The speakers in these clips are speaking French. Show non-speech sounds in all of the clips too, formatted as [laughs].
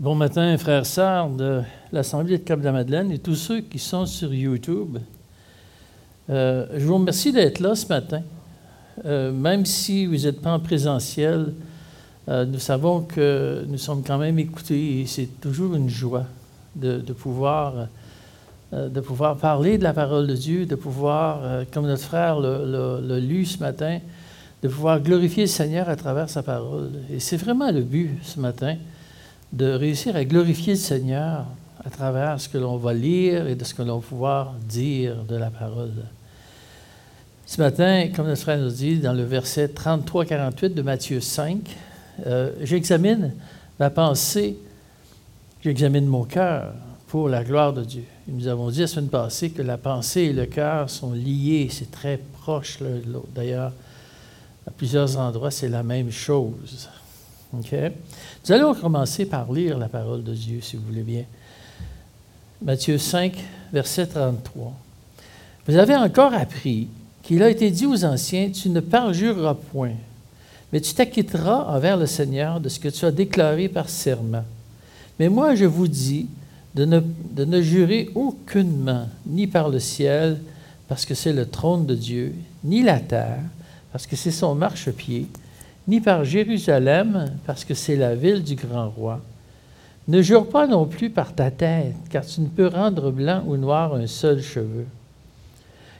Bon matin, frères, sœurs de l'Assemblée de Cap-de-la-Madeleine et tous ceux qui sont sur YouTube. Euh, je vous remercie d'être là ce matin. Euh, même si vous n'êtes pas en présentiel, euh, nous savons que nous sommes quand même écoutés et c'est toujours une joie de, pouvoir, de pouvoir parler de la parole de Dieu, de pouvoir, comme notre frère l'a lu ce matin, de pouvoir glorifier le Seigneur à travers sa parole. Et c'est vraiment le but ce matin de réussir à glorifier le Seigneur à travers ce que l'on va lire et de ce que l'on va pouvoir dire de la parole. Ce matin, comme notre frère nous dit, dans le verset 33-48 de Matthieu 5, euh, j'examine ma pensée, j'examine mon cœur pour la gloire de Dieu. nous avons dit la semaine passée que la pensée et le cœur sont liés, c'est très proche l'un de l'autre. D'ailleurs, à plusieurs endroits, c'est la même chose. Nous allons commencer par lire la parole de Dieu, si vous voulez bien. Matthieu 5, verset 33. Vous avez encore appris qu'il a été dit aux anciens, tu ne parjureras point, mais tu t'acquitteras envers le Seigneur de ce que tu as déclaré par serment. Mais moi, je vous dis de ne, de ne jurer aucunement, ni par le ciel, parce que c'est le trône de Dieu, ni la terre, parce que c'est son marchepied, ni par Jérusalem, parce que c'est la ville du grand roi. Ne jure pas non plus par ta tête, car tu ne peux rendre blanc ou noir un seul cheveu.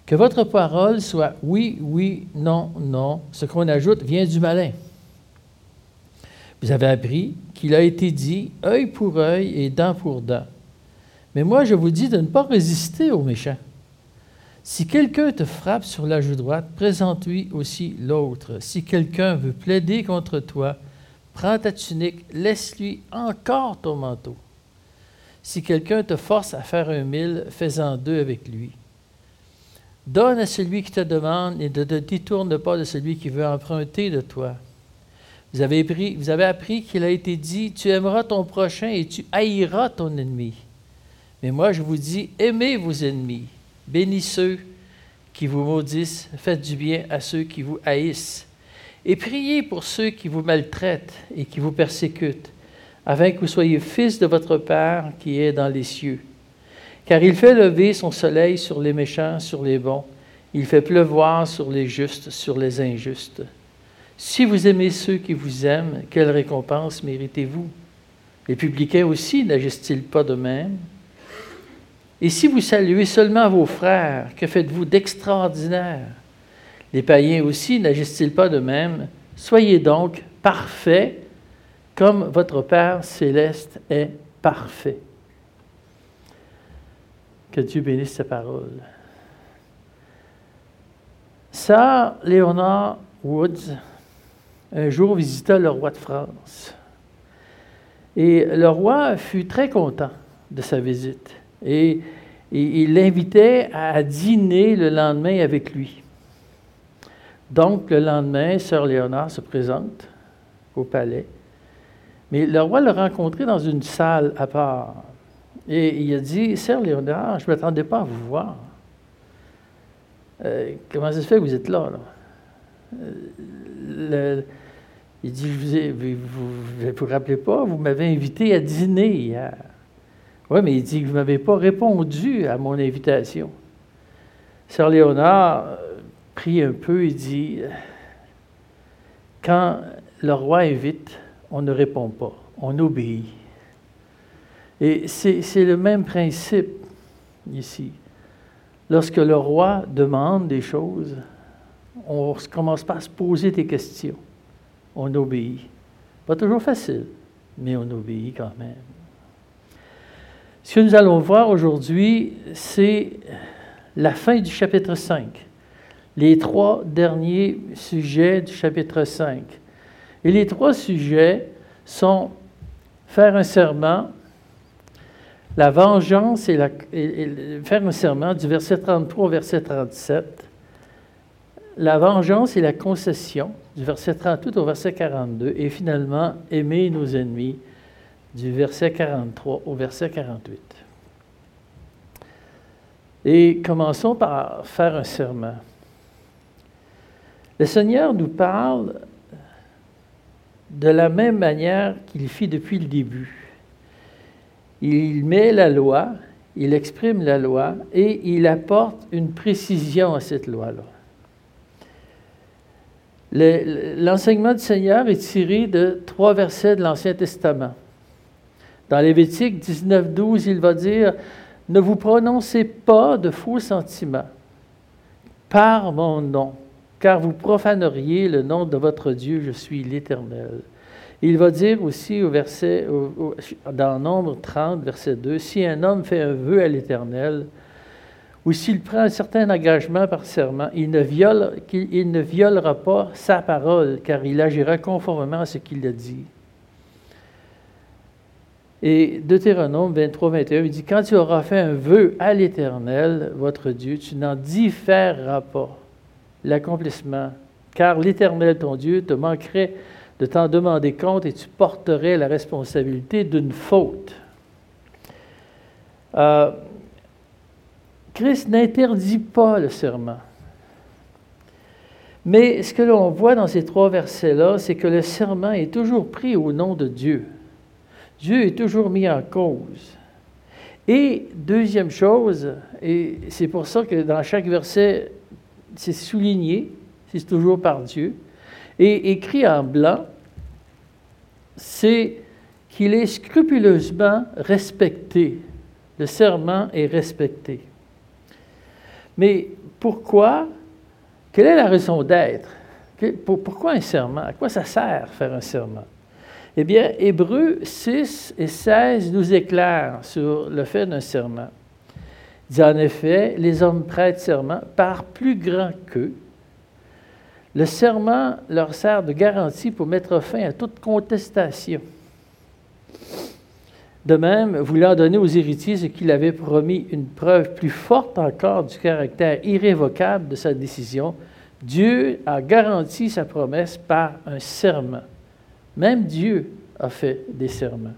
Que votre parole soit oui, oui, non, non. Ce qu'on ajoute vient du malin. Vous avez appris qu'il a été dit œil pour œil et dent pour dent. Mais moi, je vous dis de ne pas résister aux méchants. Si quelqu'un te frappe sur la joue droite, présente-lui aussi l'autre. Si quelqu'un veut plaider contre toi, prends ta tunique, laisse-lui encore ton manteau. Si quelqu'un te force à faire un mille, fais-en deux avec lui. Donne à celui qui te demande et ne te détourne pas de celui qui veut emprunter de toi. Vous avez, vous avez appris qu'il a été dit, tu aimeras ton prochain et tu haïras ton ennemi. Mais moi, je vous dis, aimez vos ennemis. Bénis ceux qui vous maudissent, faites du bien à ceux qui vous haïssent, et priez pour ceux qui vous maltraitent et qui vous persécutent, afin que vous soyez fils de votre Père qui est dans les cieux. Car il fait lever son soleil sur les méchants, sur les bons, il fait pleuvoir sur les justes, sur les injustes. Si vous aimez ceux qui vous aiment, quelle récompense méritez-vous? Les publicains aussi n'agissent-ils pas de même? Et si vous saluez seulement vos frères, que faites-vous d'extraordinaire? Les païens aussi n'agissent-ils pas de même? Soyez donc parfaits comme votre Père céleste est parfait. Que Dieu bénisse sa parole. Ça, Léonard Woods, un jour visita le roi de France. Et le roi fut très content de sa visite. Et, il l'invitait à dîner le lendemain avec lui. Donc, le lendemain, Sœur Léonard se présente au palais. Mais le roi l'a rencontré dans une salle à part. Et il a dit Sœur Léonard, je ne m'attendais pas à vous voir. Euh, comment ça se fait que vous êtes là? Euh, il dit Vous ne vous, vous, rappelez pas, vous m'avez invité à dîner hier. Oui, mais il dit que vous ne m'avez pas répondu à mon invitation. Sœur Léonard euh, prie un peu et dit Quand le roi invite, on ne répond pas, on obéit. Et c'est le même principe ici. Lorsque le roi demande des choses, on ne commence pas à se poser des questions. On obéit. Pas toujours facile, mais on obéit quand même. Ce que nous allons voir aujourd'hui, c'est la fin du chapitre 5, les trois derniers sujets du chapitre 5. Et les trois sujets sont faire un serment, la vengeance et, la, faire un serment du verset 33 au verset 37, la vengeance et la concession du verset 38 au verset 42, et finalement aimer nos ennemis du verset 43 au verset 48. Et commençons par faire un serment. Le Seigneur nous parle de la même manière qu'il fit depuis le début. il met la loi, il exprime la loi et il apporte une précision à cette loi-là. L'enseignement du Seigneur est tiré de trois versets de l'Ancien Testament. Dans Lévitique 19, 12, il va dire Ne vous prononcez pas de faux sentiments par mon nom, car vous profaneriez le nom de votre Dieu, je suis l'Éternel. Il va dire aussi au verset, dans Nombre 30, verset 2, Si un homme fait un vœu à l'Éternel, ou s'il prend un certain engagement par serment, il ne, viole, il ne violera pas sa parole, car il agira conformément à ce qu'il a dit. Et Deutéronome 23, 21, il dit, quand tu auras fait un vœu à l'Éternel, votre Dieu, tu n'en différeras pas l'accomplissement, car l'Éternel, ton Dieu, te manquerait de t'en demander compte et tu porterais la responsabilité d'une faute. Euh, Christ n'interdit pas le serment. Mais ce que l'on voit dans ces trois versets-là, c'est que le serment est toujours pris au nom de Dieu. Dieu est toujours mis en cause. Et deuxième chose, et c'est pour ça que dans chaque verset, c'est souligné, c'est toujours par Dieu, et écrit en blanc, c'est qu'il est scrupuleusement respecté. Le serment est respecté. Mais pourquoi? Quelle est la raison d'être? Pourquoi un serment? À quoi ça sert faire un serment? Eh bien, Hébreux 6 et 16 nous éclairent sur le fait d'un serment. Il dit en effet, les hommes prêtent serment par plus grand qu'eux, le serment leur sert de garantie pour mettre fin à toute contestation. De même, voulant donner aux héritiers ce qu'il avait promis, une preuve plus forte encore du caractère irrévocable de sa décision, Dieu a garanti sa promesse par un serment. Même Dieu a fait des serments.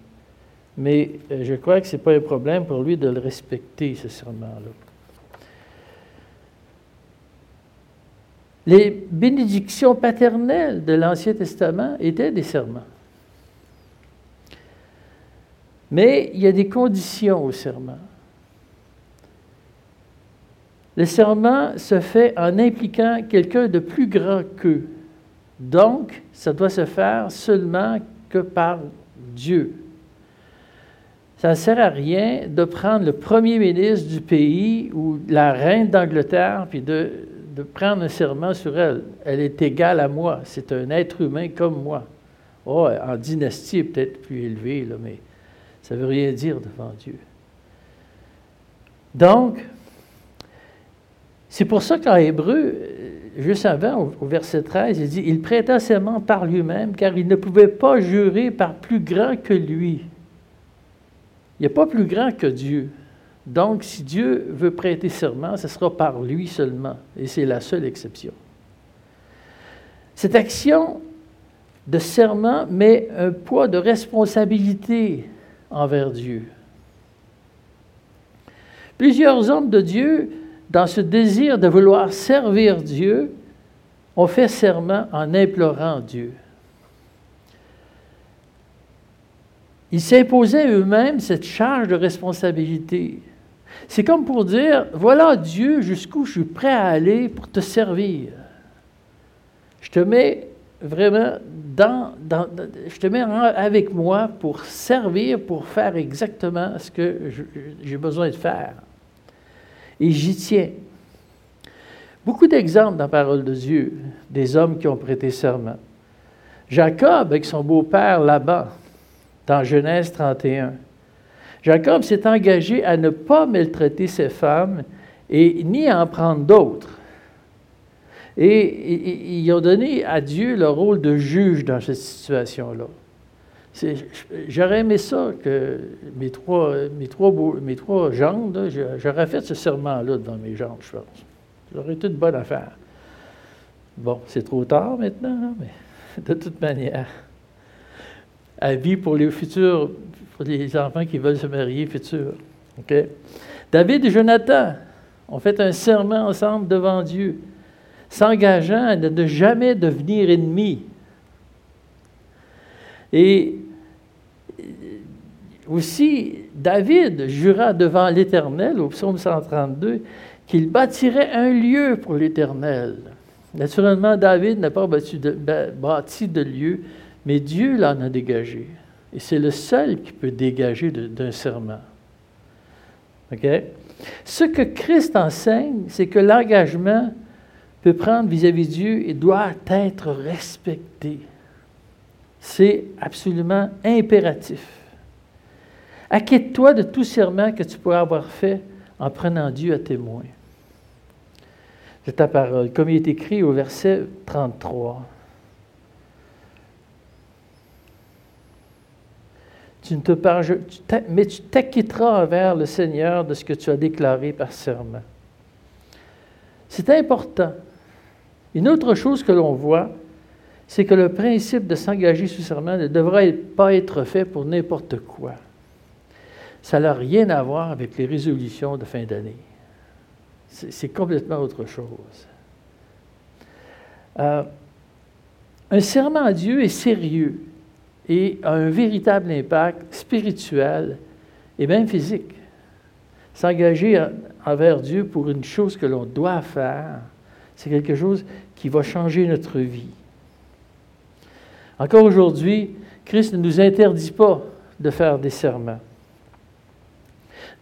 Mais euh, je crois que ce n'est pas un problème pour lui de le respecter, ce serment-là. Les bénédictions paternelles de l'Ancien Testament étaient des serments. Mais il y a des conditions au serment. Le serment se fait en impliquant quelqu'un de plus grand qu'eux. Donc, ça doit se faire seulement que par Dieu. Ça ne sert à rien de prendre le premier ministre du pays ou la reine d'Angleterre puis de prendre un serment sur elle. Elle est égale à moi. C'est un être humain comme moi. Oh, en dynastie, peut-être plus élevé, là, mais ça ne veut rien dire devant Dieu. Donc, c'est pour ça qu'en hébreu, juste avant, au, verset 13, il dit Il prêta serment par lui-même, car il ne pouvait pas jurer par plus grand que lui. Il n'y a pas plus grand que Dieu. Donc, si Dieu veut prêter serment, ce sera par lui seulement, et c'est la seule exception. Cette action de serment met un poids de responsabilité envers Dieu. Plusieurs hommes de Dieu, dans ce désir de vouloir servir Dieu, ont fait serment en implorant Dieu. Ils s'imposaient eux-mêmes cette charge de responsabilité. C'est comme pour dire, voilà Dieu jusqu'où je suis prêt à aller pour te servir. Je te mets vraiment dans, je te mets avec moi pour servir, pour faire exactement ce que j'ai besoin de faire. Et j'y tiens. Beaucoup d'exemples dans la parole de Dieu, des hommes qui ont prêté serment. Jacob avec son beau-père Laban, dans Genèse 31. Jacob s'est engagé à ne pas maltraiter ses femmes et ni à en prendre d'autres. Et ils ont donné à Dieu le rôle de juge dans cette situation-là. J'aurais aimé ça que mes trois, mes trois, gendres, j'aurais fait ce serment-là devant mes gendres, je pense. J'aurais été une bonne affaire. Bon, c'est trop tard maintenant, hein, mais [laughs] de toute manière, avis pour les futurs pour les enfants qui veulent se marier futurs. David et Jonathan ont fait un serment ensemble devant Dieu, s'engageant à ne jamais devenir ennemis. Et aussi, David jura devant l'Éternel, au psaume 132, qu'il bâtirait un lieu pour l'Éternel. Naturellement, David n'a pas bâti de, lieu, mais Dieu l'en a dégagé. Et c'est le seul qui peut dégager d'un serment. OK? Ce que Christ enseigne, c'est que l'engagement peut prendre vis-à-vis de Dieu et doit être respecté. C'est absolument impératif. Acquitte-toi de tout serment que tu pourrais avoir fait en prenant Dieu à témoin. C'est ta parole, comme il est écrit au verset 33. Tu ne te parles, mais tu t'acquitteras envers le Seigneur de ce que tu as déclaré par serment. C'est important. Une autre chose que l'on voit, c'est que le principe de s'engager sous serment ne devrait pas être fait pour n'importe quoi. Ça n'a rien à voir avec les résolutions de fin d'année. C'est complètement autre chose. Euh, un serment à Dieu est sérieux et a un véritable impact spirituel et même physique. S'engager envers Dieu pour une chose que l'on doit faire, c'est quelque chose qui va changer notre vie. Encore aujourd'hui, Christ ne nous interdit pas de faire des serments.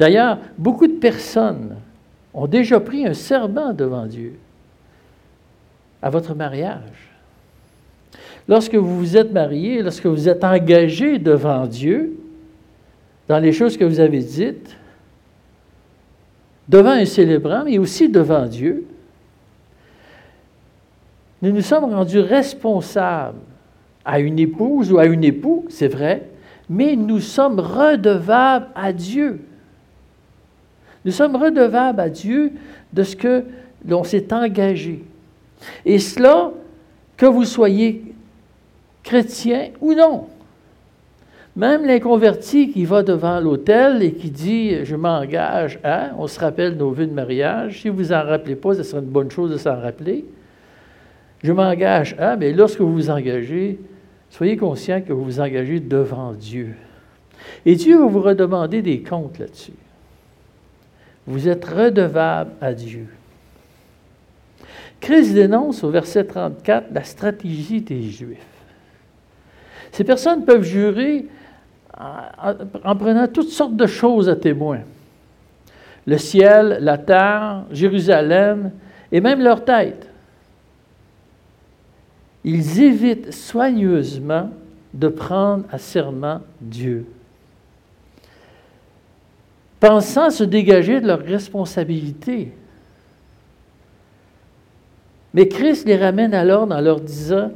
D'ailleurs, beaucoup de personnes ont déjà pris un serment devant Dieu à votre mariage. Lorsque vous vous êtes marié, lorsque vous êtes engagé devant Dieu, dans les choses que vous avez dites, devant un célébrant, mais aussi devant Dieu, nous nous sommes rendus responsables à une épouse ou à un époux, c'est vrai, mais nous sommes redevables à Dieu. Nous sommes redevables à Dieu de ce que l'on s'est engagé. Et cela, que vous soyez chrétien ou non. Même l'inconverti qui va devant l'autel et qui dit Je m'engage à, on se rappelle nos vues de mariage. Si vous vous en rappelez pas, ce serait une bonne chose de s'en rappeler. Je m'engage à, mais lorsque vous vous engagez, soyez conscient que vous vous engagez devant Dieu. Et Dieu va vous redemander des comptes là-dessus. Vous êtes redevable à Dieu. Christ dénonce au verset 34 la stratégie des Juifs. Ces personnes peuvent jurer en, prenant toutes sortes de choses à témoin. Le ciel, la terre, Jérusalem et même leur tête. Ils évitent soigneusement de prendre à serment Dieu pensant se dégager de leurs responsabilités. Mais Christ les ramène alors en leur disant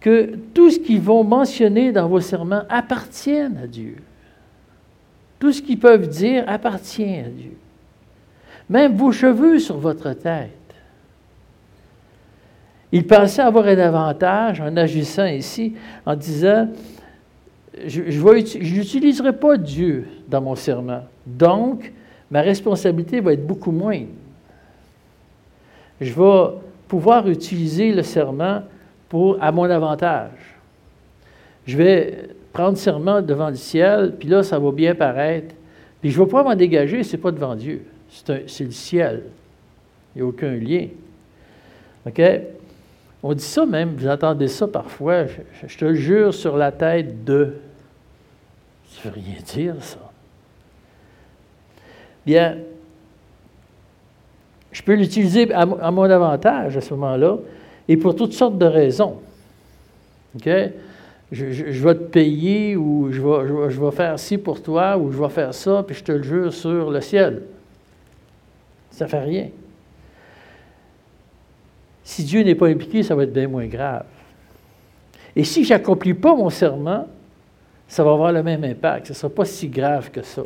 que tout ce qu'ils vont mentionner dans vos serments appartient à Dieu. Tout ce qu'ils peuvent dire appartient à Dieu. Même vos cheveux sur votre tête. Il pensait avoir un avantage en agissant ici, en disant, je n'utiliserai pas Dieu dans mon serment. Donc, ma responsabilité va être beaucoup moindre. Je vais pouvoir utiliser le serment pour, à mon avantage. Je vais prendre serment devant le ciel, puis là, ça va bien paraître. Puis je ne vais pas m'en dégager, ce n'est pas devant Dieu. C'est le ciel. Il n'y a aucun lien. OK? On dit ça même, vous entendez ça parfois, je, te jure sur la tête de. Ça ne veut rien dire, ça? Bien, je peux l'utiliser à, mon avantage à ce moment-là et pour toutes sortes de raisons. OK? Je, vais te payer ou je vais, je, vais, faire ci pour toi ou je vais faire ça, puis je te le jure sur le ciel. Ça ne fait rien. Si Dieu n'est pas impliqué, ça va être bien moins grave. Et si je n'accomplis pas mon serment, ça va avoir le même impact. Ce ne sera pas si grave que ça.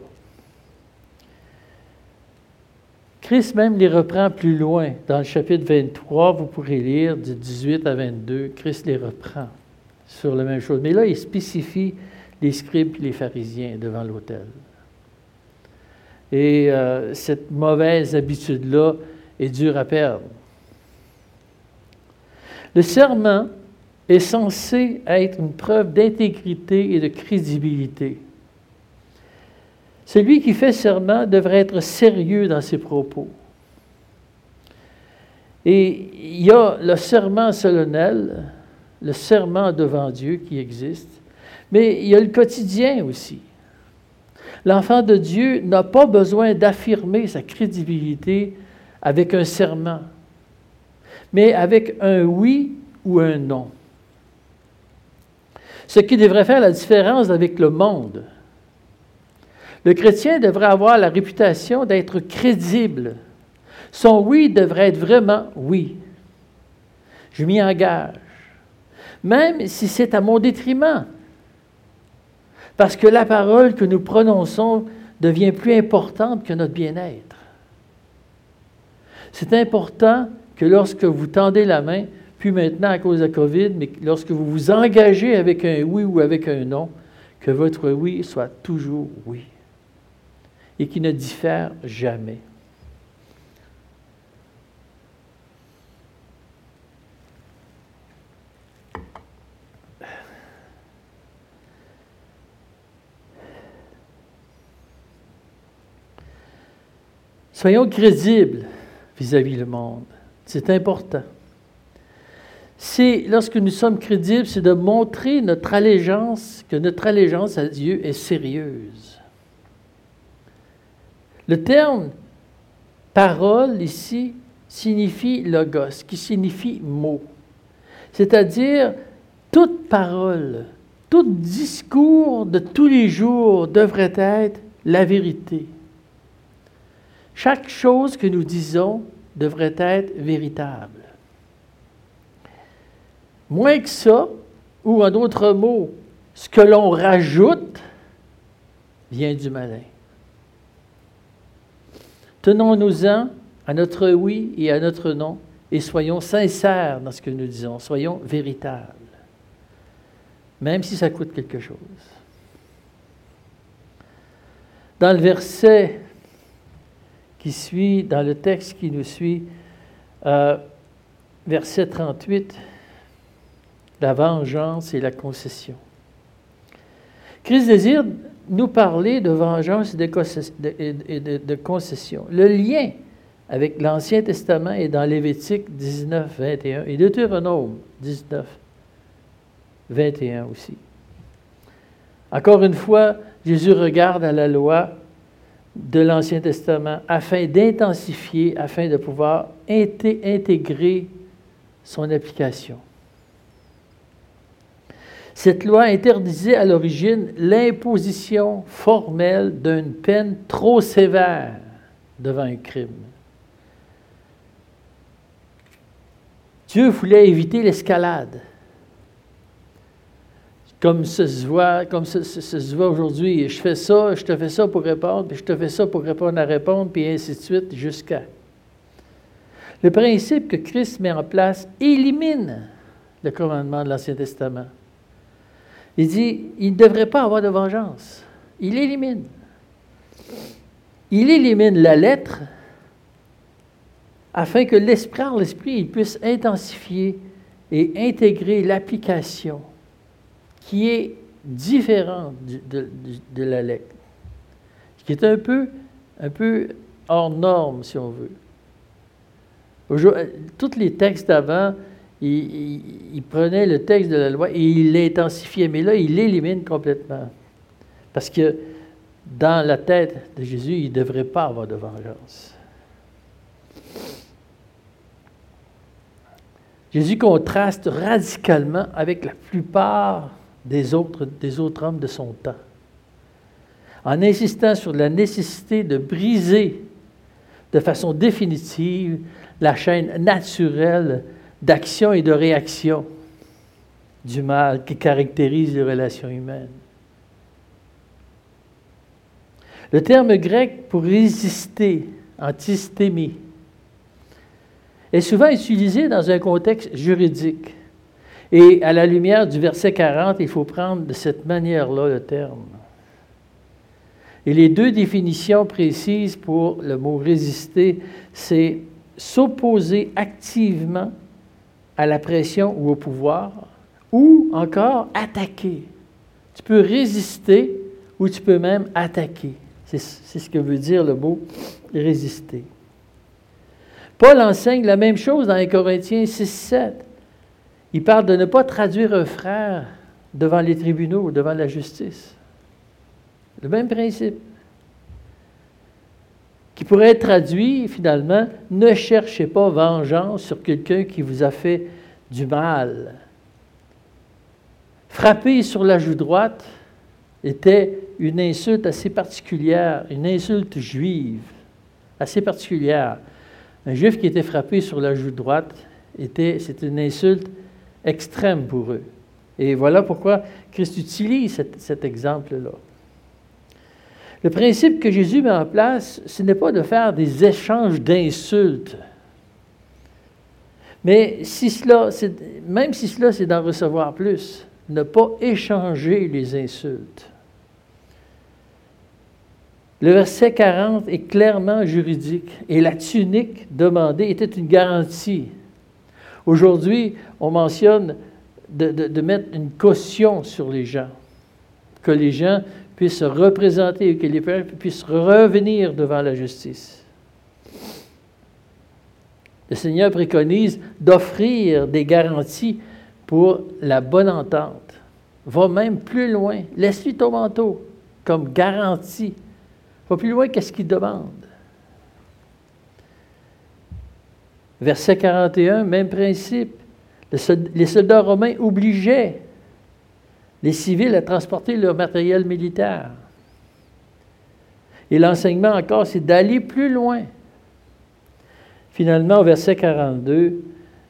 Christ même les reprend plus loin. Dans le chapitre 23, vous pourrez lire du 18 à 22, Christ les reprend sur la même chose. Mais là, il spécifie les scribes et les pharisiens devant l'autel. Et euh, cette mauvaise habitude-là est dure à perdre. Le serment est censé être une preuve d'intégrité et de crédibilité. Celui qui fait serment devrait être sérieux dans ses propos. Et il y a le serment solennel, le serment devant Dieu qui existe, mais il y a le quotidien aussi. L'enfant de Dieu n'a pas besoin d'affirmer sa crédibilité avec un serment, mais avec un oui ou un non. Ce qui devrait faire la différence avec le monde. Le chrétien devrait avoir la réputation d'être crédible. Son oui devrait être vraiment oui. Je m'y engage. Même si c'est à mon détriment. Parce que la parole que nous prononçons devient plus importante que notre bien-être. C'est important que lorsque vous tendez la main, puis maintenant à cause de la COVID, mais lorsque vous vous engagez avec un oui ou avec un non, que votre oui soit toujours oui et qui ne diffère jamais. Soyons crédibles vis-à-vis du monde. C'est important. C'est lorsque nous sommes crédibles, c'est de montrer notre allégeance, que notre allégeance à Dieu est sérieuse. Le terme parole ici signifie logos, qui signifie mot. C'est-à-dire toute parole, tout discours de tous les jours devrait être la vérité. Chaque chose que nous disons devrait être véritable. Moins que ça, ou en d'autres mots, ce que l'on rajoute vient du malin. Tenons-nous-en à notre oui et à notre non et soyons sincères dans ce que nous disons, soyons véritables, même si ça coûte quelque chose. Dans le verset qui suit, dans le texte qui nous suit, euh, verset 38, la vengeance et la concession. Christ désire nous parler de vengeance et de, concession. Le lien avec l'Ancien Testament est dans Lévitique 19, 21 et Deutéronome 19, 21 aussi. Encore une fois, Jésus regarde à la loi de l'Ancien Testament afin d'intensifier, afin de pouvoir intégrer son application. Cette loi interdisait à l'origine l'imposition formelle d'une peine trop sévère devant un crime. Dieu voulait éviter l'escalade. Comme ça se voit, comme se voit aujourd'hui. Je fais ça, je te fais ça pour répondre, puis je te fais ça pour répondre à répondre, puis ainsi de suite, jusqu'à. Le principe que Christ met en place élimine le commandement de l'Ancien Testament. Il dit, il ne devrait pas avoir de vengeance. Il élimine. Il élimine la lettre afin que l'esprit, l'esprit, puisse intensifier et intégrer l'application qui est différente de, la lettre, qui est un peu, un peu hors norme, si on veut. Tous les textes avant, il, prenait le texte de la loi et il l'intensifiait, mais là, il l'élimine complètement. Parce que dans la tête de Jésus, il ne devrait pas avoir de vengeance. Jésus contraste radicalement avec la plupart des autres, des autres hommes de son temps, en insistant sur la nécessité de briser de façon définitive la chaîne naturelle d'action et de réaction du mal qui caractérise les relations humaines. Le terme grec pour résister, antistémie, est souvent utilisé dans un contexte juridique. Et à la lumière du verset 40, il faut prendre de cette manière-là le terme. Et les deux définitions précises pour le mot résister, c'est s'opposer activement à la pression ou au pouvoir, ou encore attaquer. Tu peux résister ou tu peux même attaquer. C'est ce que veut dire le mot résister. Paul enseigne la même chose dans les Corinthiens 6, 7. Il parle de ne pas traduire un frère devant les tribunaux, ou devant la justice. Le même principe. Qui pourrait être traduit finalement, ne cherchez pas vengeance sur quelqu'un qui vous a fait du mal. Frapper sur la joue droite était une insulte assez particulière, une insulte juive assez particulière. Un juif qui était frappé sur la joue droite, était, c'était une insulte extrême pour eux. Et voilà pourquoi Christ utilise cet, exemple-là. Le principe que Jésus met en place, ce n'est pas de faire des échanges d'insultes. Mais si cela, même si cela, c'est d'en recevoir plus, ne pas échanger les insultes. Le verset 40 est clairement juridique et la tunique demandée était une garantie. Aujourd'hui, on mentionne de, mettre une caution sur les gens, que les gens puissent se représenter, que les peuples puissent revenir devant la justice. Le Seigneur préconise d'offrir des garanties pour la bonne entente. Va même plus loin. Laisse-lui ton manteau comme garantie. Va plus loin qu'est-ce qu'il demande. Verset 41, même principe. Les soldats romains obligeaient les civils à transporter leur matériel militaire. Et l'enseignement encore, c'est d'aller plus loin. Finalement, au verset 42,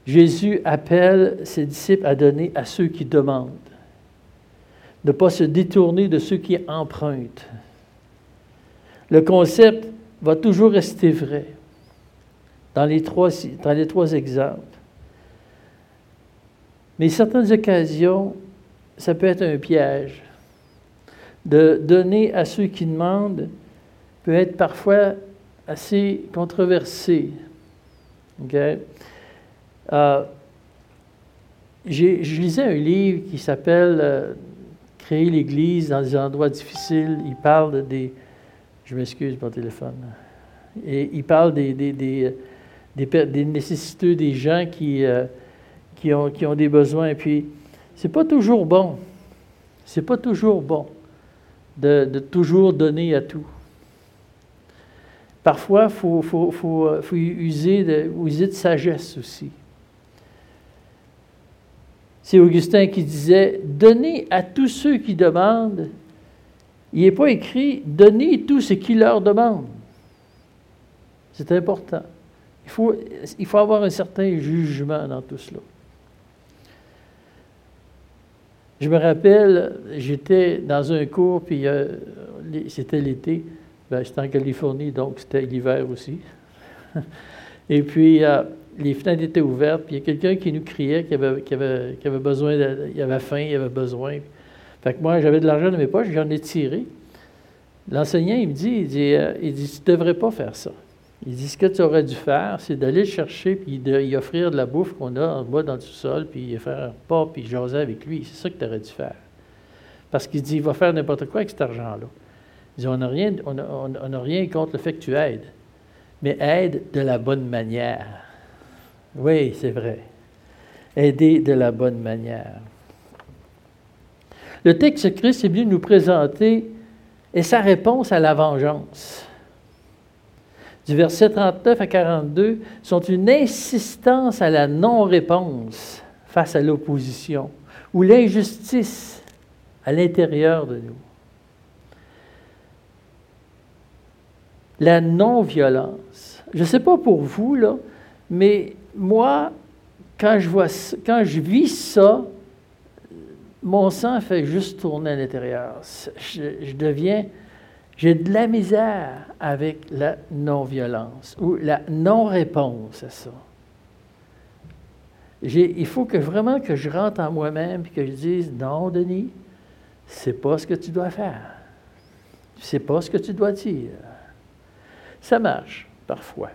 Jésus appelle ses disciples à donner à ceux qui demandent, ne pas se détourner de ceux qui empruntent. Le concept va toujours rester vrai dans les trois, dans les trois exemples. Mais certaines occasions, ça peut être un piège. De donner à ceux qui demandent peut être parfois assez controversé. Euh, je lisais un livre qui s'appelle euh, Créer l'Église dans des endroits difficiles. Il parle des. Je m'excuse mon téléphone. Et il parle des, des, des, nécessiteux des gens qui. Euh, qui ont, qui ont des besoins. Puis, c'est pas toujours bon. C'est pas toujours bon de, toujours donner à tout. Parfois, il faut, faut, user de, sagesse aussi. C'est Augustin qui disait Donnez à tous ceux qui demandent. Il n'est pas écrit Donnez tout ce qui leur demande. C'est important. Il faut avoir un certain jugement dans tout cela. Je me rappelle, j'étais dans un cours, puis euh, c'était l'été. Ben, j'étais en Californie, donc c'était l'hiver aussi. [laughs] Et puis, euh, les fenêtres étaient ouvertes, puis il y a quelqu'un qui nous criait qu'il avait, besoin, il avait faim, il avait besoin. Fait que moi, j'avais de l'argent dans mes poches, j'en ai tiré. L'enseignant, il me dit, il dit, euh, il dit tu ne devrais pas faire ça. Il dit, ce que tu aurais dû faire, c'est d'aller le chercher, puis d'y offrir de la bouffe qu'on a en bas dans le sous-sol, puis faire un pas, puis jaser avec lui. C'est ça que tu aurais dû faire. Parce qu'il dit, il va faire n'importe quoi avec cet argent-là. Il dit, on n'a rien, on rien contre le fait que tu aides, mais aide de la bonne manière. Oui, c'est vrai. Aider de la bonne manière. Le texte Christ est venu nous présenter et sa réponse à la vengeance du verset 39 à 42 sont une insistance à la non-réponse face à l'opposition ou l'injustice à l'intérieur de nous. La non-violence. Je ne sais pas pour vous, là, mais moi, quand je, vois, quand je vis ça, mon sang fait juste tourner à l'intérieur. Je, je deviens j'ai de la misère avec la non-violence ou la non-réponse à ça. Il faut que vraiment que je rentre en moi-même et que je dise non, Denis, c'est pas ce que tu dois faire. C'est pas ce que tu dois dire. Ça marche parfois.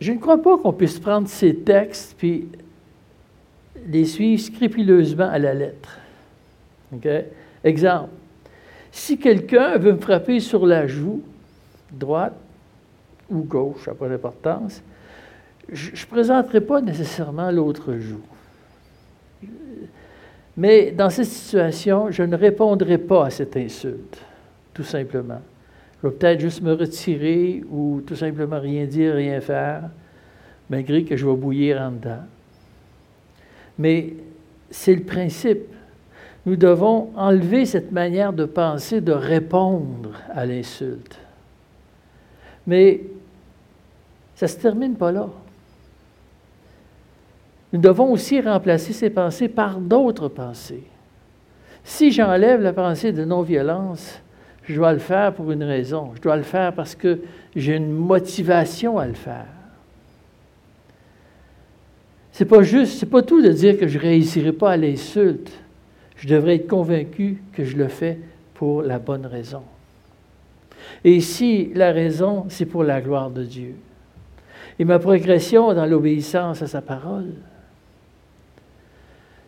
Je ne crois pas qu'on puisse prendre ces textes puis les suivre scrupuleusement à la lettre. Exemple Si quelqu'un veut me frapper sur la joue, droite ou gauche, ça n'a pas d'importance, je ne présenterai pas nécessairement l'autre joue. Mais dans cette situation, je ne répondrai pas à cette insulte, tout simplement. Je vais peut-être juste me retirer ou tout simplement rien dire, rien faire, malgré que je vais bouillir en dedans. Mais c'est le principe. Nous devons enlever cette manière de penser, de répondre à l'insulte. Mais ça ne se termine pas là. Nous devons aussi remplacer ces pensées par d'autres pensées. Si j'enlève la pensée de non-violence, je dois le faire pour une raison. Je dois le faire parce que j'ai une motivation à le faire. C'est pas juste, c'est pas tout de dire que je réussirai pas à l'insulte. Je devrais être convaincu que je le fais pour la bonne raison. Et ici, la raison, c'est pour la gloire de Dieu. Et ma progression dans l'obéissance à sa parole,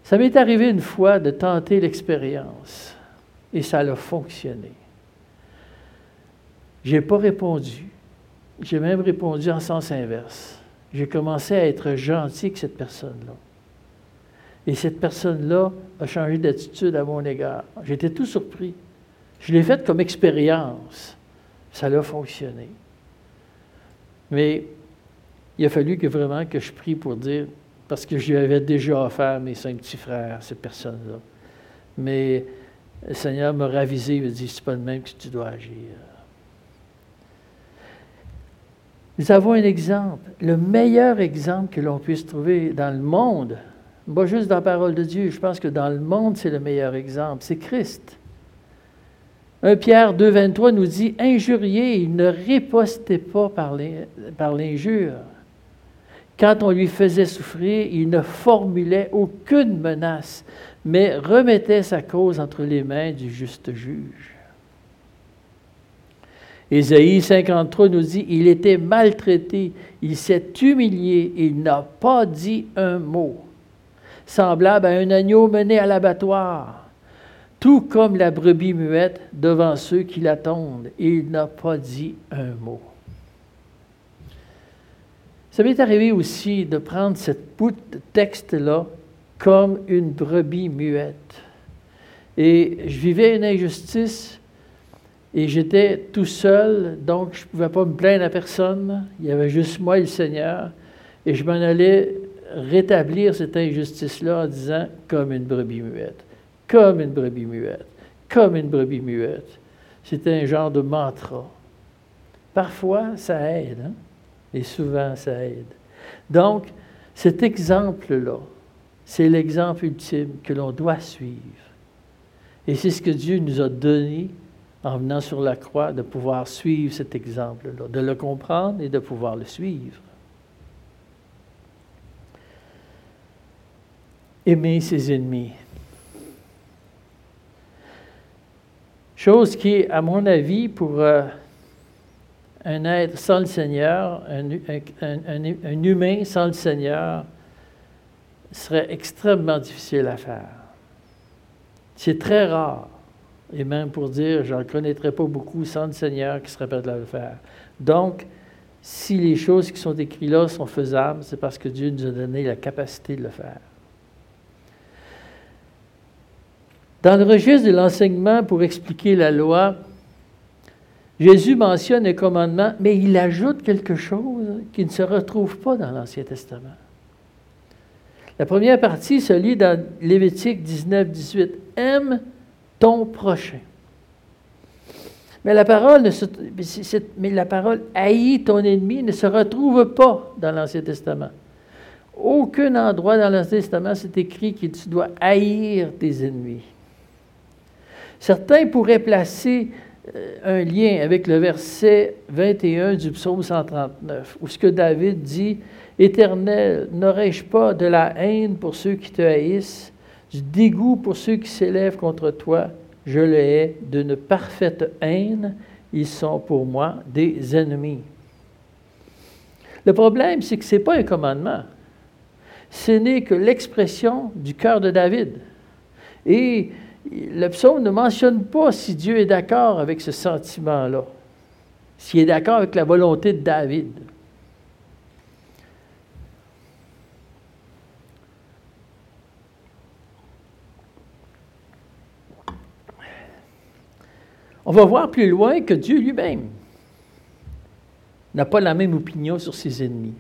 ça m'est arrivé une fois de tenter l'expérience et ça a fonctionné. Je n'ai pas répondu. J'ai même répondu en sens inverse. J'ai commencé à être gentil avec cette personne-là. Et cette personne-là a changé d'attitude à mon égard. J'étais tout surpris. Je l'ai faite comme expérience. Ça a fonctionné. Mais il a fallu que vraiment que je prie pour dire parce que je lui avais déjà offert mes cinq petits frères, ces personnes-là. Mais le Seigneur m'a ravisé, il m'a dit, c'est pas le même que tu dois agir. Nous avons un exemple, le meilleur exemple que l'on puisse trouver dans le monde, pas juste dans la parole de Dieu, je pense que dans le monde, c'est le meilleur exemple, c'est Christ. 1 Pierre 2, 23 nous dit, injuriez, il ne ripostez pas par l'injure. Quand on lui faisait souffrir, il ne formulait aucune menace, mais remettait sa cause entre les mains du juste juge. Ésaïe 53 nous dit, il était maltraité, il s'est humilié, il n'a pas dit un mot, semblable à un agneau mené à l'abattoir, tout comme la brebis muette devant ceux qui l'attendent, il n'a pas dit un mot. Ça m'est arrivé aussi de prendre cette bout de texte-là comme une brebis muette. Et je vivais une injustice et j'étais tout seul, donc je ne pouvais pas me plaindre à personne. Il y avait juste moi et le Seigneur. Et je m'en allais rétablir cette injustice-là en disant comme une brebis muette, comme une brebis muette, comme une brebis muette. C'était un genre de mantra. Parfois, ça aide. Hein? Et souvent, ça aide. Donc, cet exemple-là, c'est l'exemple ultime que l'on doit suivre. Et c'est ce que Dieu nous a donné en venant sur la croix, de pouvoir suivre cet exemple-là, de le comprendre et de pouvoir le suivre. Aimer ses ennemis. Chose qui, à mon avis, pour euh, un être sans le Seigneur, un, humain sans le Seigneur, serait extrêmement difficile à faire. C'est très rare. Et même pour dire, je ne connaîtrais pas beaucoup sans le Seigneur qui serait prêt à le faire. Donc, si les choses qui sont écrites là sont faisables, c'est parce que Dieu nous a donné la capacité de le faire. Dans le registre de l'enseignement pour expliquer la loi, Jésus mentionne un commandement, mais il ajoute quelque chose qui ne se retrouve pas dans l'Ancien Testament. La première partie se lit dans Lévitique 19, 18. Aime ton prochain. Mais la parole, haït ton ennemi ne se retrouve pas dans l'Ancien Testament. Aucun endroit dans l'Ancien Testament c'est écrit que tu dois haïr tes ennemis. Certains pourraient placer euh, un lien avec le verset 21 du psaume 139, où ce que David dit, Éternel, n'aurais-je pas de la haine pour ceux qui te haïssent, du dégoût pour ceux qui s'élèvent contre toi, je le hais d'une parfaite haine, ils sont pour moi des ennemis. Le problème, c'est que ce n'est pas un commandement. Ce n'est que l'expression du cœur de David. Et le psaume ne mentionne pas si Dieu est d'accord avec ce sentiment-là, s'il est d'accord avec la volonté de David. On va voir plus loin que Dieu lui-même n'a pas la même opinion sur ses ennemis.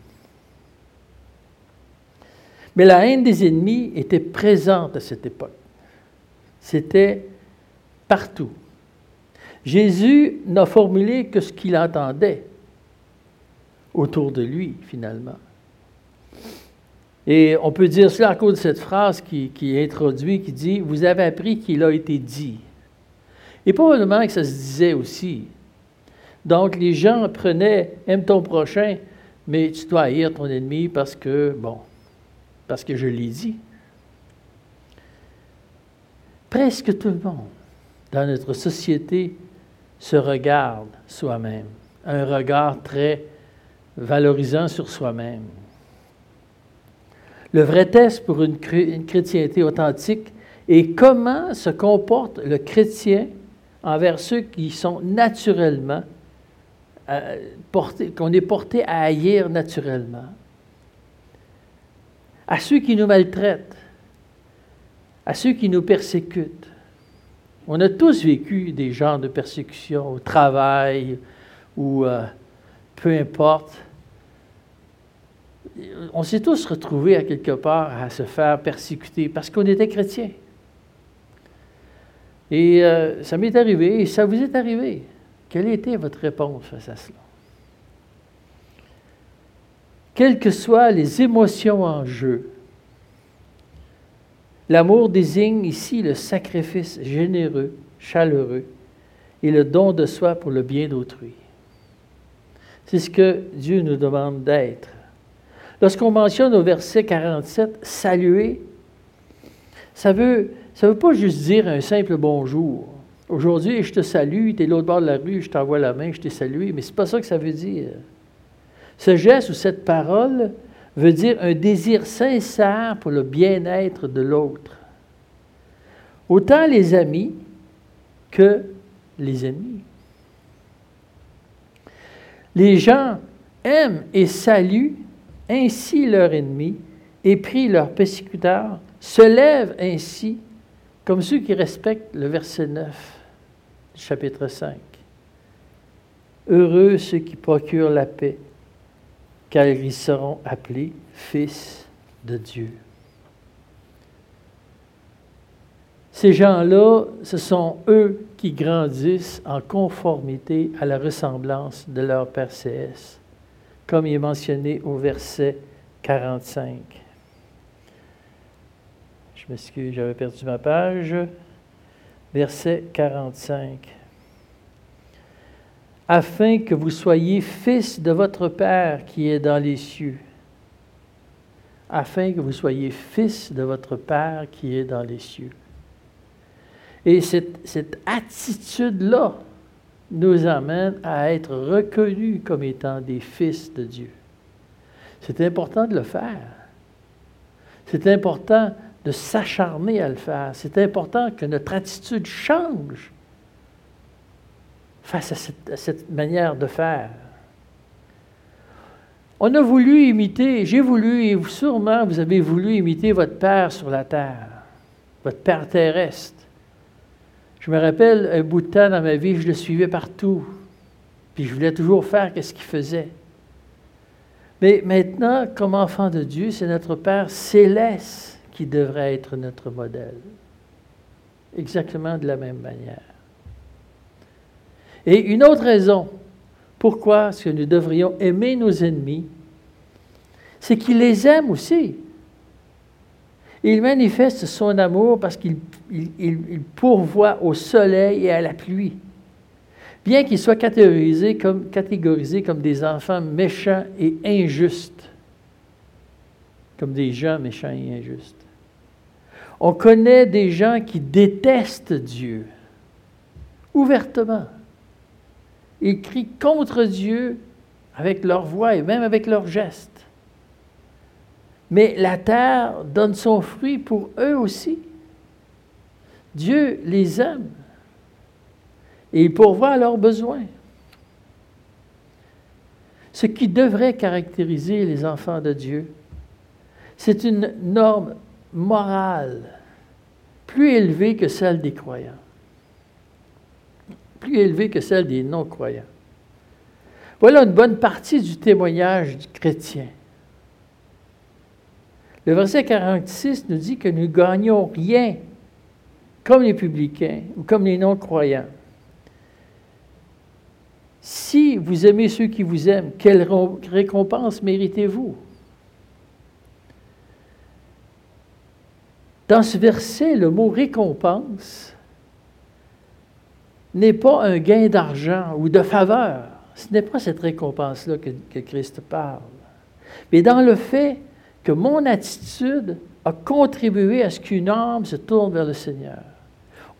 Mais la haine des ennemis était présente à cette époque. C'était partout. Jésus n'a formulé que ce qu'il entendait autour de lui, finalement. Et on peut dire cela à cause de cette phrase qui, est introduite, qui dit, Vous avez appris qu'il a été dit. Et probablement que ça se disait aussi. Donc, les gens apprenaient Aime ton prochain, mais tu dois haïr ton ennemi parce que, bon, parce que je l'ai dit. Presque tout le monde dans notre société se regarde soi-même, un regard très valorisant sur soi-même. Le vrai test pour une, chrétienté authentique est comment se comporte le chrétien envers ceux qui sont naturellement euh, qu'on est porté à haïr naturellement, à ceux qui nous maltraitent, à ceux qui nous persécutent. On a tous vécu des genres de persécution au travail ou euh, peu importe. On s'est tous retrouvés à quelque part à se faire persécuter parce qu'on était chrétiens. Et euh, ça m'est arrivé, et ça vous est arrivé. Quelle était votre réponse face à cela? Quelles que soient les émotions en jeu, l'amour désigne ici le sacrifice généreux, chaleureux et le don de soi pour le bien d'autrui. C'est ce que Dieu nous demande d'être. Lorsqu'on mentionne au verset 47 saluer, ça veut ça veut pas juste dire un simple bonjour. Aujourd'hui, je te salue, tu es l'autre bord de la rue, je t'envoie la main, je t'ai salué, mais ce n'est pas ça que ça veut dire. Ce geste ou cette parole veut dire un désir sincère pour le bien-être de l'autre. Autant les amis que les ennemis. Les gens aiment et saluent ainsi leur ennemi et prient leurs persécuteurs, se lèvent ainsi comme ceux qui respectent le verset 9 du chapitre 5. Heureux ceux qui procurent la paix, car ils seront appelés fils de Dieu. Ces gens-là, ce sont eux qui grandissent en conformité à la ressemblance de leur Père CS, comme il est mentionné au verset 45. Je m'excuse, j'avais perdu ma page. Verset 45. Afin que vous soyez fils de votre Père qui est dans les cieux. Afin que vous soyez fils de votre Père qui est dans les cieux. Et cette, cette attitude-là nous amène à être reconnus comme étant des fils de Dieu. C'est important de le faire. C'est important de s'acharner à le faire. C'est important que notre attitude change face à cette, manière de faire. On a voulu imiter, j'ai voulu, et sûrement vous avez voulu imiter votre Père sur la terre, votre Père terrestre. Je me rappelle un bout de temps dans ma vie, je le suivais partout, puis je voulais toujours faire ce qu'il faisait. Mais maintenant, comme enfant de Dieu, c'est notre Père céleste qui devrait être notre modèle. Exactement de la même manière. Et une autre raison pourquoi nous devrions aimer nos ennemis, c'est qu'il les aime aussi. Il manifeste son amour parce qu'il pourvoit au soleil et à la pluie. Bien qu'ils soient catégorisés comme des enfants méchants et injustes, comme des gens méchants et injustes. On connaît des gens qui détestent Dieu ouvertement. Ils crient contre Dieu avec leur voix et même avec leurs gestes. Mais la terre donne son fruit pour eux aussi. Dieu les aime et il pourvoit à leurs besoins. Ce qui devrait caractériser les enfants de Dieu, c'est une norme morale plus élevée que celle des croyants, plus élevée que celle des non-croyants. Voilà une bonne partie du témoignage du chrétien. Le verset 46 nous dit que nous gagnons rien comme les publicains ou comme les non-croyants. Si vous aimez ceux qui vous aiment, quelle récompense méritez-vous? Dans ce verset, le mot récompense n'est pas un gain d'argent ou de faveur. Ce n'est pas cette récompense-là que, Christ parle. Mais dans le fait que mon attitude a contribué à ce qu'une âme se tourne vers le Seigneur.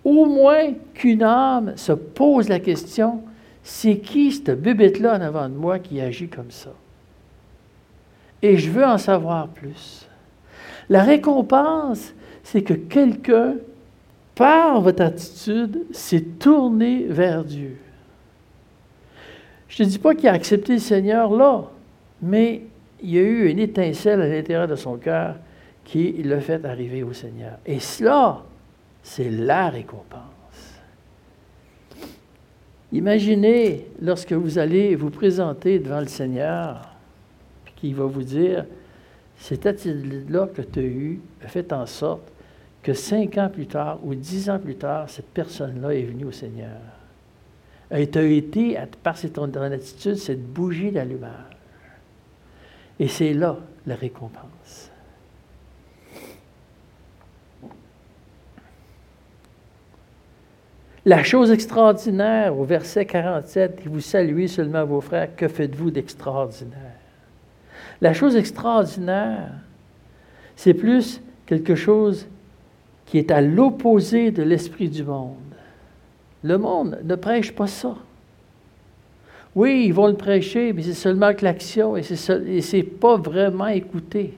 Au moins qu'une âme se pose la question, c'est qui cette bébête-là en avant de moi qui agit comme ça? Et je veux en savoir plus. La récompense, c'est que quelqu'un, par votre attitude, s'est tourné vers Dieu. Je ne dis pas qu'il a accepté le Seigneur là, mais il y a eu une étincelle à l'intérieur de son cœur qui l'a fait arriver au Seigneur. Et cela, c'est la récompense. Imaginez lorsque vous allez vous présenter devant le Seigneur, puis qu'il va vous dire, cette attitude-là que tu as eue a fait en sorte que cinq ans plus tard ou dix ans plus tard, cette personne-là est venue au Seigneur. Tu as été, par ton attitude, cette bougie d'allumage. Et c'est là la récompense. La chose extraordinaire au verset 47, vous saluez seulement vos frères, que faites-vous d'extraordinaire? La chose extraordinaire, c'est plus quelque chose qui est à l'opposé de l'esprit du monde. Le monde ne prêche pas ça. Oui, ils vont le prêcher, mais c'est seulement que l'action et ce n'est pas vraiment écouté.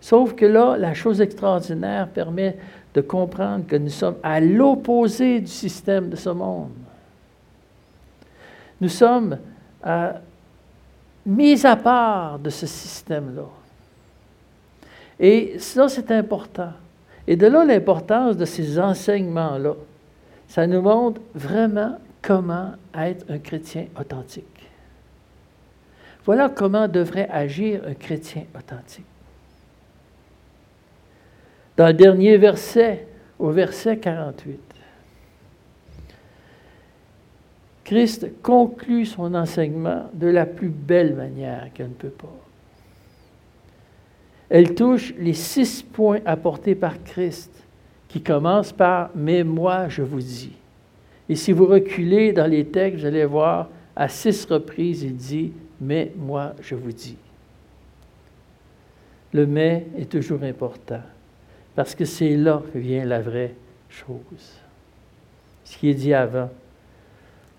Sauf que là, la chose extraordinaire permet de comprendre que nous sommes à l'opposé du système de ce monde. Nous sommes mis à part de ce système-là. Et ça, c'est important. Et de là l'importance de ces enseignements-là. Ça nous montre vraiment comment être un chrétien authentique. Voilà comment devrait agir un chrétien authentique. Dans le dernier verset, au verset 48, Christ conclut son enseignement de la plus belle manière qu'elle ne peut pas. Elle touche les six points apportés par Christ, qui commencent par Mais moi, je vous dis. Et si vous reculez dans les textes, vous allez voir, à six reprises, il dit Mais moi, je vous dis. Le mais est toujours important, parce que c'est là que vient la vraie chose. Ce qui est dit avant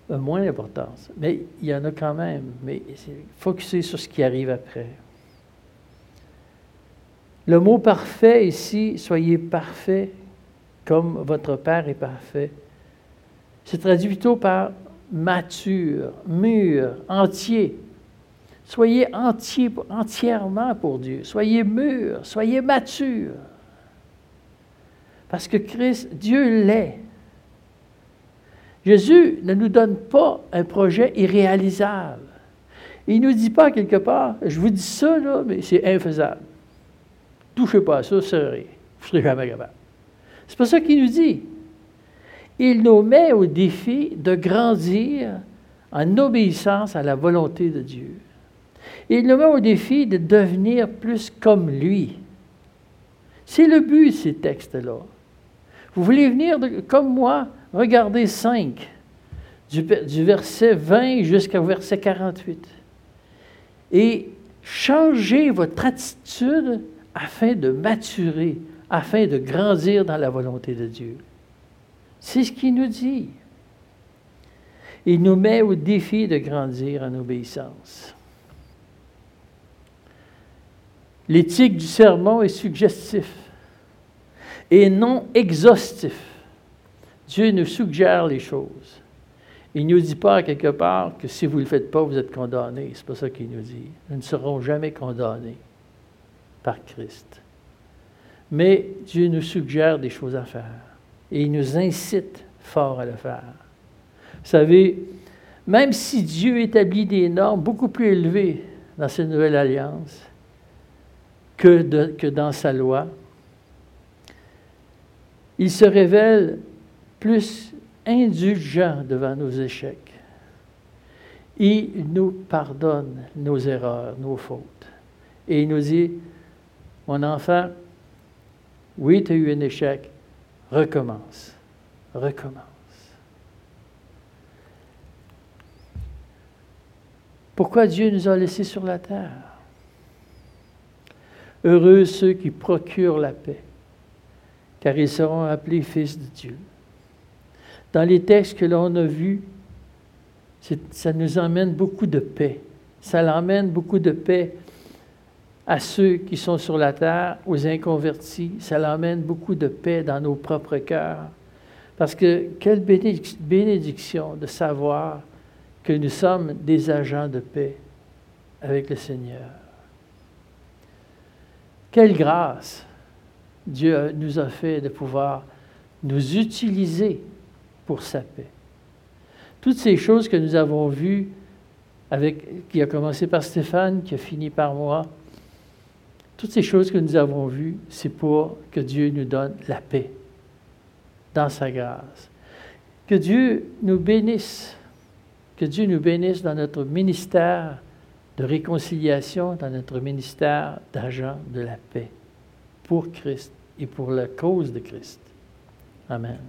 a moins d'importance, mais il y en a quand même, mais focusez sur ce qui arrive après. Le mot parfait ici, soyez parfait comme votre Père est parfait, se traduit plutôt par mature, mûr, entier. Soyez entier, entièrement pour Dieu. Soyez mûr, soyez mature. Parce que Christ, Dieu l'est. Jésus ne nous donne pas un projet irréalisable. Il ne nous dit pas quelque part, je vous dis ça, là, mais c'est infaisable. Touchez pas à ça, rien. Vous serez jamais capable. C'est pas ça qu'il nous dit. Il nous met au défi de grandir en obéissance à la volonté de Dieu. Il nous met au défi de devenir plus comme lui. C'est le but de ces textes-là. Vous voulez venir comme moi, regardez 5, du, du verset 20 jusqu'au verset 48. Et changez votre attitude afin de maturer, afin de grandir dans la volonté de Dieu. C'est ce qu'il nous dit. Il nous met au défi de grandir en obéissance. L'éthique du sermon est suggestif. et non exhaustif. Dieu nous suggère les choses. Il ne nous dit pas quelque part que si vous ne le faites pas, vous êtes condamnés. Ce n'est pas ça qu'il nous dit. Nous ne serons jamais condamnés par Christ. Mais Dieu nous suggère des choses à faire et il nous incite fort à le faire. Vous savez, même si Dieu établit des normes beaucoup plus élevées dans cette nouvelle alliance que, que dans sa loi, il se révèle plus indulgent devant nos échecs. Il nous pardonne nos erreurs, nos fautes. Et il nous dit, mon enfant, oui, tu as eu un échec, recommence, recommence. Pourquoi Dieu nous a laissés sur la terre? Heureux ceux qui procurent la paix, car ils seront appelés fils de Dieu. Dans les textes que l'on a vus, ça nous emmène beaucoup de paix. Ça l'emmène beaucoup de paix à ceux qui sont sur la terre, aux inconvertis. Ça l'emmène beaucoup de paix dans nos propres cœurs. Parce que quelle bénédiction de savoir que nous sommes des agents de paix avec le Seigneur. Quelle grâce Dieu nous a fait de pouvoir nous utiliser pour sa paix. Toutes ces choses que nous avons vues, avec, qui a commencé par Stéphane, qui a fini par moi, toutes ces choses que nous avons vues, c'est pour que Dieu nous donne la paix dans sa grâce. Que Dieu nous bénisse que Dieu nous bénisse dans notre ministère de réconciliation, dans notre ministère d'agent de la paix pour Christ et pour la cause de Christ. Amen.